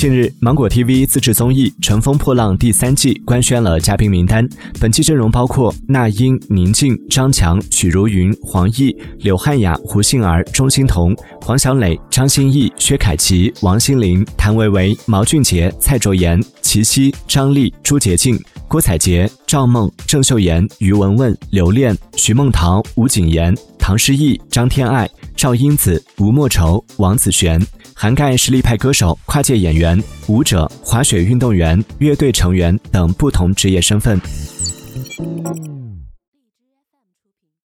近日，芒果 TV 自制综艺《乘风破浪》第三季官宣了嘉宾名单，本期阵容包括那英、宁静、张强、许茹芸、黄奕、柳汉雅、胡杏儿、钟欣桐、黄小磊、张歆艺、薛凯琪、王心凌、谭维维、毛俊杰、蔡卓妍、齐溪、张丽、朱洁静、郭采洁、赵梦、郑秀妍、于文文、刘恋、徐梦桃、吴谨言、唐诗逸、张天爱、赵英子、吴莫愁、王子璇。涵盖实力派歌手、跨界演员、舞者、滑雪运动员、乐队成员等不同职业身份。